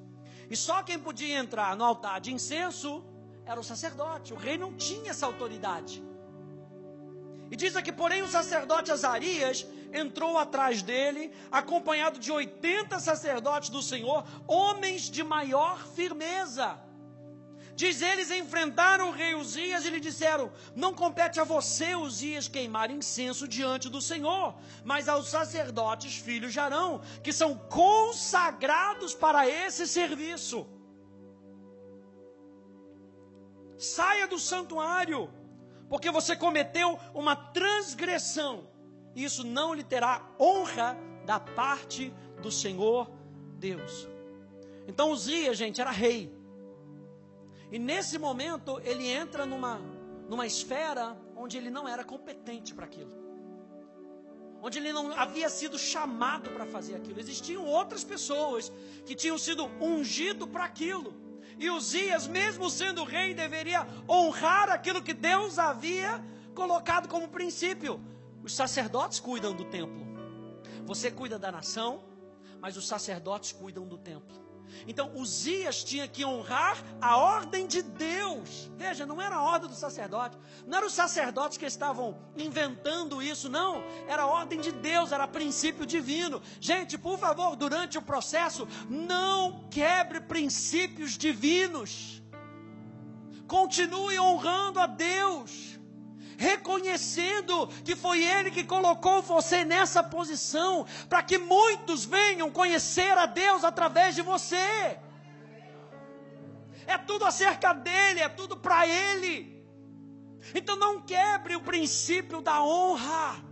E só quem podia entrar no altar de incenso era o sacerdote. O rei não tinha essa autoridade. E diz aqui, porém, o sacerdote Azarias entrou atrás dele, acompanhado de 80 sacerdotes do Senhor, homens de maior firmeza. Diz eles enfrentaram o rei Uzias e lhe disseram: Não compete a você, Uzias, queimar incenso diante do Senhor, mas aos sacerdotes filhos de Arão, que são consagrados para esse serviço. Saia do santuário, porque você cometeu uma transgressão. Isso não lhe terá honra da parte do Senhor Deus. Então Uzias, gente, era rei. E nesse momento ele entra numa, numa esfera onde ele não era competente para aquilo. Onde ele não havia sido chamado para fazer aquilo. Existiam outras pessoas que tinham sido ungido para aquilo. E Uzias, mesmo sendo rei, deveria honrar aquilo que Deus havia colocado como princípio. Os sacerdotes cuidam do templo. Você cuida da nação, mas os sacerdotes cuidam do templo. Então, Uzias tinha que honrar a ordem de Deus. Veja, não era a ordem do sacerdote. Não eram os sacerdotes que estavam inventando isso, não. Era a ordem de Deus, era princípio divino. Gente, por favor, durante o processo, não quebre princípios divinos. Continue honrando a Deus reconhecendo que foi Ele que colocou você nessa posição, para que muitos venham conhecer a Deus através de você. É tudo acerca dele, é tudo para Ele. Então não quebre o princípio da honra,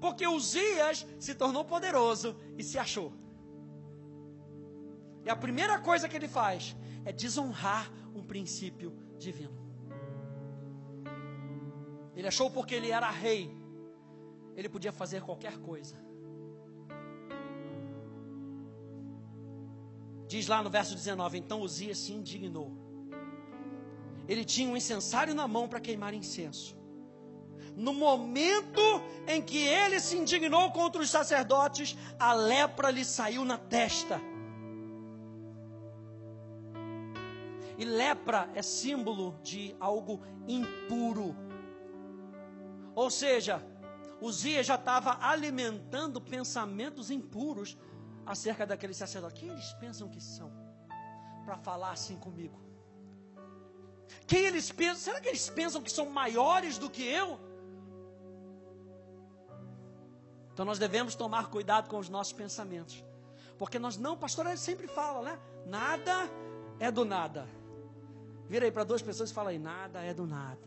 porque Uzias se tornou poderoso e se achou. E a primeira coisa que ele faz é desonrar um princípio divino. Ele achou porque ele era rei, ele podia fazer qualquer coisa. Diz lá no verso 19: Então Uzias se indignou. Ele tinha um incensário na mão para queimar incenso. No momento em que ele se indignou contra os sacerdotes, a lepra lhe saiu na testa. E lepra é símbolo de algo impuro. Ou seja, Uzias já estava alimentando pensamentos impuros acerca daquele sacerdote. Quem eles pensam que são para falar assim comigo? Quem eles pensam? Será que eles pensam que são maiores do que eu? Então nós devemos tomar cuidado com os nossos pensamentos. Porque nós não, pastor, ele sempre fala, né? Nada é do nada. Vira aí para duas pessoas e fala aí, nada é do nada.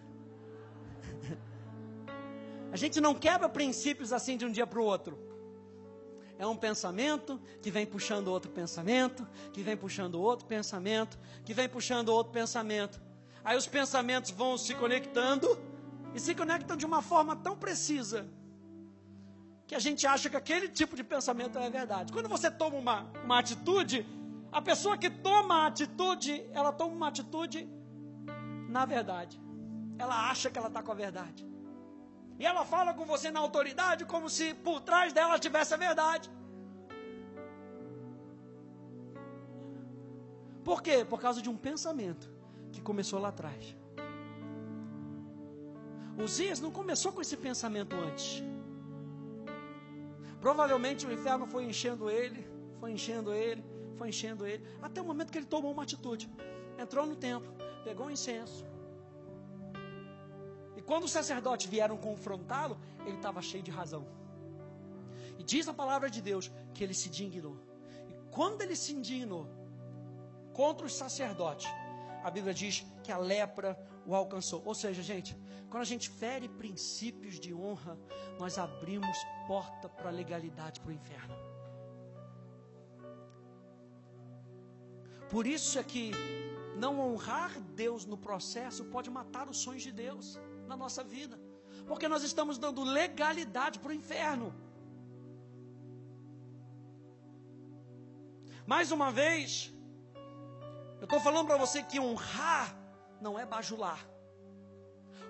A gente não quebra princípios assim de um dia para o outro. É um pensamento que vem puxando outro pensamento, que vem puxando outro pensamento, que vem puxando outro pensamento. Aí os pensamentos vão se conectando e se conectam de uma forma tão precisa que a gente acha que aquele tipo de pensamento é verdade. Quando você toma uma, uma atitude, a pessoa que toma a atitude, ela toma uma atitude na verdade. Ela acha que ela está com a verdade. E ela fala com você na autoridade como se por trás dela tivesse a verdade. Por quê? Por causa de um pensamento que começou lá atrás. Uzias não começou com esse pensamento antes. Provavelmente o inferno foi enchendo ele, foi enchendo ele, foi enchendo ele, até o momento que ele tomou uma atitude. Entrou no templo, pegou um incenso, quando os sacerdotes vieram confrontá-lo, ele estava cheio de razão. E diz a palavra de Deus que ele se indignou. E quando ele se indignou contra os sacerdotes, a Bíblia diz que a lepra o alcançou. Ou seja, gente, quando a gente fere princípios de honra, nós abrimos porta para a legalidade para o inferno. Por isso é que não honrar Deus no processo pode matar os sonhos de Deus na nossa vida. Porque nós estamos dando legalidade para o inferno. Mais uma vez, eu estou falando para você que honrar não é bajular.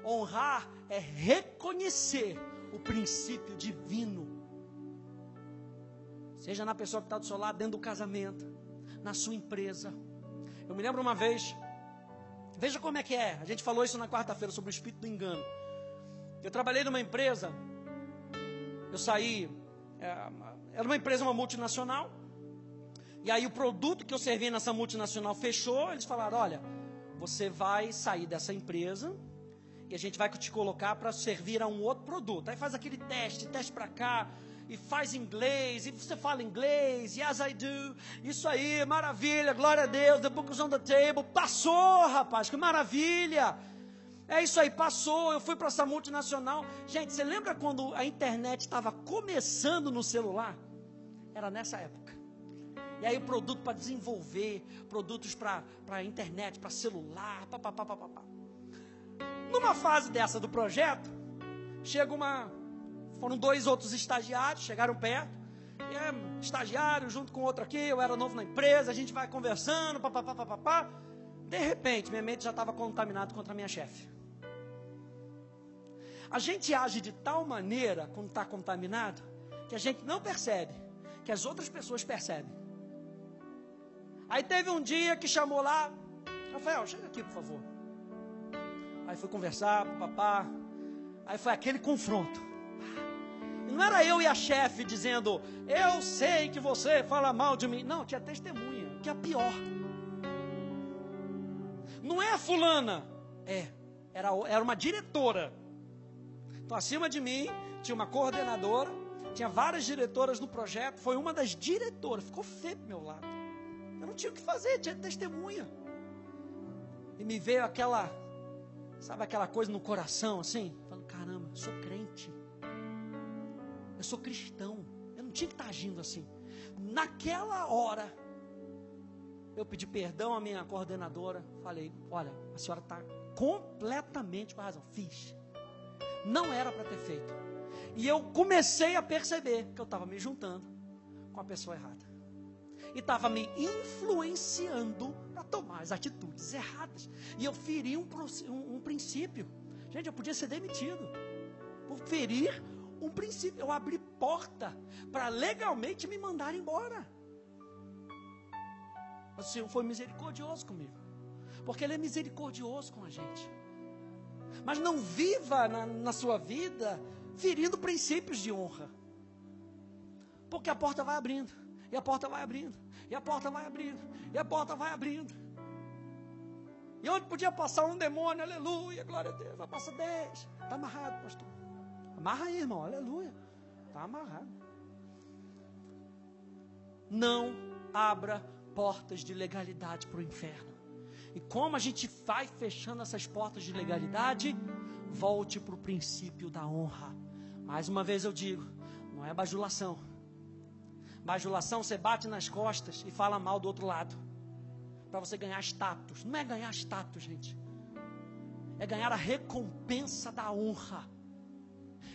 Honrar é reconhecer o princípio divino. Seja na pessoa que está do seu lado, dentro do casamento, na sua empresa. Eu me lembro uma vez, veja como é que é. A gente falou isso na quarta-feira sobre o espírito do engano. Eu trabalhei numa empresa, eu saí, é, era uma empresa, uma multinacional, e aí o produto que eu servia nessa multinacional fechou, eles falaram, olha, você vai sair dessa empresa e a gente vai te colocar para servir a um outro produto. Aí faz aquele teste, teste para cá, e faz inglês, e você fala inglês, yes I do, isso aí, maravilha, glória a Deus, the book is on the table, passou rapaz, que maravilha, é isso aí, passou. Eu fui para essa multinacional. Gente, você lembra quando a internet estava começando no celular? Era nessa época. E aí o produto para desenvolver, produtos para a internet, para celular, papapá. Numa fase dessa do projeto, chega uma. Foram dois outros estagiários, chegaram perto. E é, estagiário junto com outro aqui, eu era novo na empresa, a gente vai conversando, papapá, papapá. De repente, minha mente já estava contaminada contra a minha chefe. A gente age de tal maneira, quando está contaminado, que a gente não percebe, que as outras pessoas percebem. Aí teve um dia que chamou lá, Rafael, chega aqui, por favor. Aí fui conversar papá. Aí foi aquele confronto. Não era eu e a chefe dizendo, eu sei que você fala mal de mim. Não, tinha testemunha, que é pior. Não é a fulana. É, era, era uma diretora então, acima de mim, tinha uma coordenadora, tinha várias diretoras no projeto, foi uma das diretoras, ficou feio pro meu lado. Eu não tinha o que fazer, tinha testemunha. E me veio aquela, sabe aquela coisa no coração assim? Falando, caramba, sou crente. Sou cristão. Eu não tinha que estar agindo assim. Naquela hora, eu pedi perdão à minha coordenadora. Falei, olha, a senhora está completamente com razão. Fiz. Não era para ter feito. E eu comecei a perceber que eu estava me juntando com a pessoa errada. E estava me influenciando para tomar as atitudes erradas. E eu feri um, um, um princípio. Gente, eu podia ser demitido por ferir um princípio. Eu abri porta para legalmente me mandar embora. O Senhor foi misericordioso comigo. Porque Ele é misericordioso com a gente. Mas não viva na, na sua vida ferindo princípios de honra. Porque a porta vai abrindo, e a porta vai abrindo, e a porta vai abrindo, e a porta vai abrindo. E onde podia passar um demônio, aleluia, glória a Deus, vai passar dez. Está amarrado, pastor. Amarra aí, irmão, aleluia. Está amarrado. Não abra portas de legalidade para o inferno. E como a gente vai fechando essas portas de legalidade, volte para o princípio da honra. Mais uma vez eu digo, não é bajulação. Bajulação você bate nas costas e fala mal do outro lado. Para você ganhar status. Não é ganhar status, gente. É ganhar a recompensa da honra.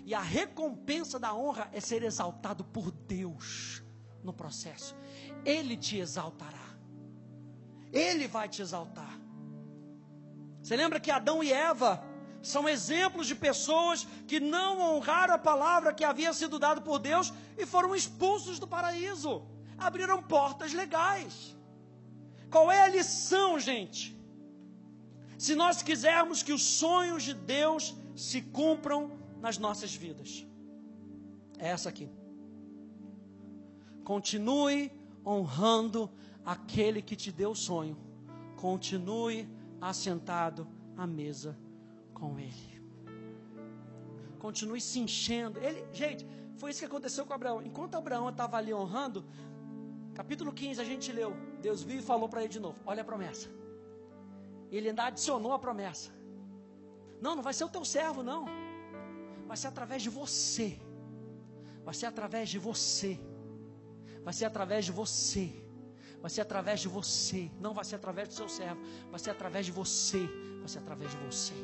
E a recompensa da honra é ser exaltado por Deus no processo. Ele te exaltará. Ele vai te exaltar. Você lembra que Adão e Eva são exemplos de pessoas que não honraram a palavra que havia sido dada por Deus e foram expulsos do paraíso. Abriram portas legais. Qual é a lição, gente? Se nós quisermos que os sonhos de Deus se cumpram nas nossas vidas, é essa aqui. Continue honrando aquele que te deu o sonho, continue assentado à mesa com ele. Continue se enchendo. Ele, gente, foi isso que aconteceu com Abraão. Enquanto Abraão estava ali honrando, capítulo 15 a gente leu. Deus viu e falou para ele de novo: Olha a promessa. Ele ainda adicionou a promessa. Não, não vai ser o teu servo, não. Vai ser através de você. Vai ser através de você. Vai ser através de você. Vai ser através de você. Não vai ser através do seu servo. Vai ser através de você. Vai ser através de você.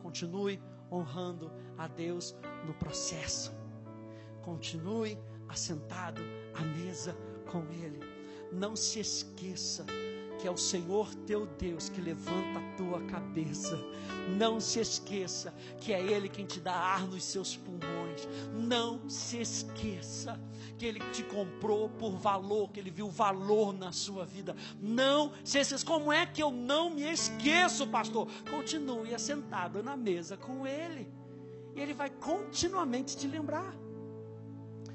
Continue honrando a Deus no processo. Continue assentado à mesa com Ele. Não se esqueça que é o Senhor teu Deus que levanta a tua cabeça. Não se esqueça que é Ele quem te dá ar nos seus pulmões. Não se esqueça que Ele te comprou por valor, que Ele viu valor na sua vida. Não se esqueça. Como é que eu não me esqueço, pastor? Continue assentado na mesa com Ele. E Ele vai continuamente te lembrar.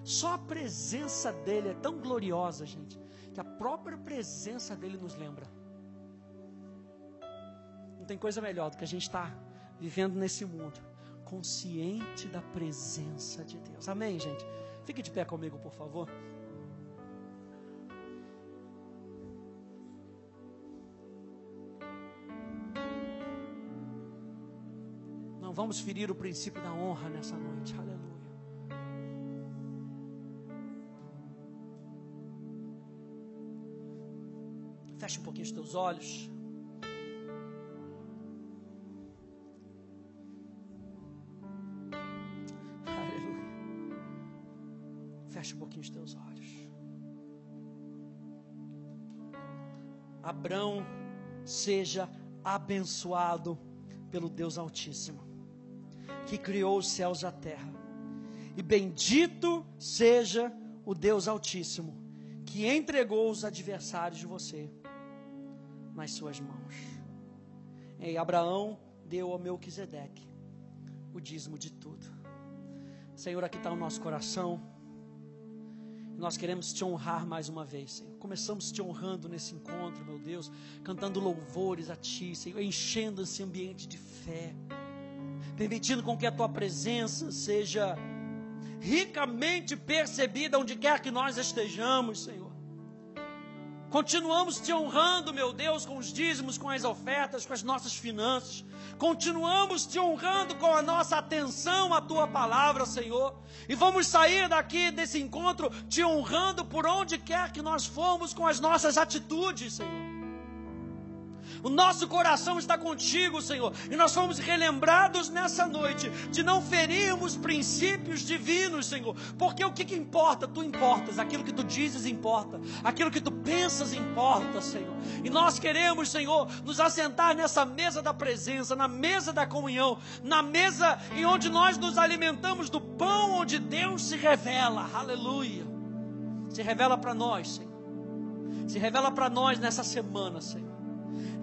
Só a presença dEle é tão gloriosa, gente que a própria presença dele nos lembra. Não tem coisa melhor do que a gente estar tá vivendo nesse mundo, consciente da presença de Deus. Amém, gente? Fique de pé comigo, por favor. Não vamos ferir o princípio da honra nessa noite. Aleluia. Feche um pouquinho os teus olhos. Aleluia. Feche um pouquinho os teus olhos. Abrão seja abençoado pelo Deus Altíssimo, que criou os céus e a terra. E bendito seja o Deus Altíssimo, que entregou os adversários de você nas suas mãos. E Abraão deu ao Melquisedeque o dízimo de tudo. Senhor, aqui está o nosso coração. Nós queremos te honrar mais uma vez, Senhor. Começamos te honrando nesse encontro, meu Deus, cantando louvores a Ti, Senhor, enchendo esse ambiente de fé, permitindo com que a Tua presença seja ricamente percebida onde quer que nós estejamos, Senhor. Continuamos te honrando, meu Deus, com os dízimos, com as ofertas, com as nossas finanças. Continuamos te honrando com a nossa atenção à tua palavra, Senhor. E vamos sair daqui desse encontro te honrando por onde quer que nós formos com as nossas atitudes, Senhor. O nosso coração está contigo, Senhor. E nós fomos relembrados nessa noite de não ferirmos princípios divinos, Senhor. Porque o que, que importa? Tu importas. Aquilo que tu dizes importa. Aquilo que tu pensas importa, Senhor. E nós queremos, Senhor, nos assentar nessa mesa da presença, na mesa da comunhão, na mesa em onde nós nos alimentamos do pão onde Deus se revela. Aleluia. Se revela para nós, Senhor. Se revela para nós nessa semana, Senhor.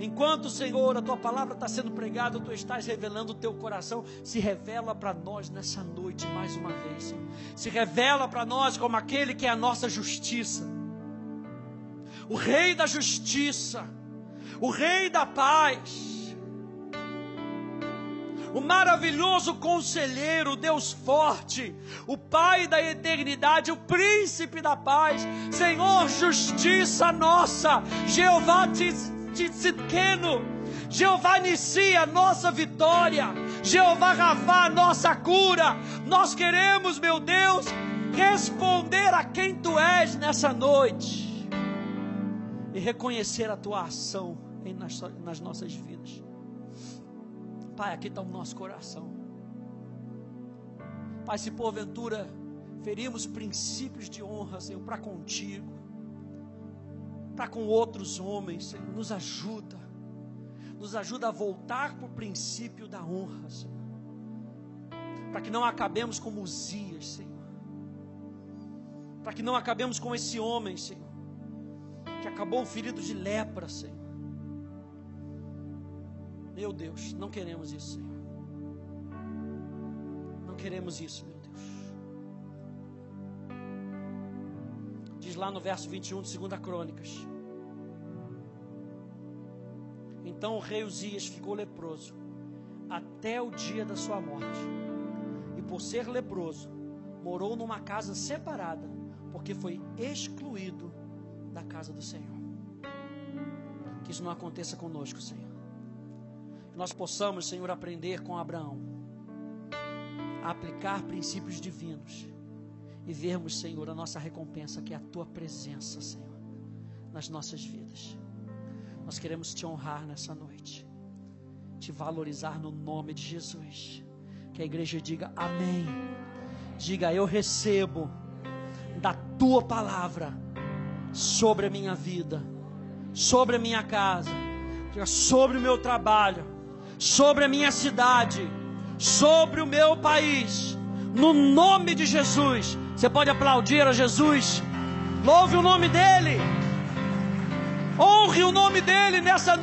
Enquanto, Senhor, a tua palavra está sendo pregada, tu estás revelando o teu coração. Se revela para nós nessa noite mais uma vez. Senhor. Se revela para nós como aquele que é a nossa justiça. O Rei da justiça. O Rei da paz o maravilhoso conselheiro, Deus forte, o Pai da eternidade, o príncipe da paz, Senhor, justiça nossa, Jeová Tzidkenu. Jeová inicia nossa vitória. Jeová Ravá, nossa cura. Nós queremos, meu Deus, responder a quem tu és nessa noite e reconhecer a tua ação nas, nas nossas vidas. Pai, aqui está o nosso coração. Pai, se porventura ferimos princípios de honra, Senhor, para contigo, para com outros homens, Senhor. Nos ajuda. Nos ajuda a voltar para o princípio da honra, Senhor. Para que não acabemos como Uzias, Senhor. Para que não acabemos com esse homem, Senhor. Que acabou ferido de lepra, Senhor. Meu Deus, não queremos isso, Senhor. Não queremos isso, meu Deus. Diz lá no verso 21 de 2 Crônicas. Então o rei Uzias ficou leproso até o dia da sua morte. E por ser leproso, morou numa casa separada, porque foi excluído da casa do Senhor. Que isso não aconteça conosco, Senhor. Que nós possamos, Senhor, aprender com Abraão a aplicar princípios divinos e vermos, Senhor, a nossa recompensa, que é a tua presença, Senhor, nas nossas vidas. Nós queremos te honrar nessa noite, te valorizar no nome de Jesus. Que a igreja diga amém. Diga eu recebo da tua palavra sobre a minha vida, sobre a minha casa, sobre o meu trabalho, sobre a minha cidade, sobre o meu país. No nome de Jesus. Você pode aplaudir a Jesus. Louve o nome dele. Honre o nome dele nessa noite.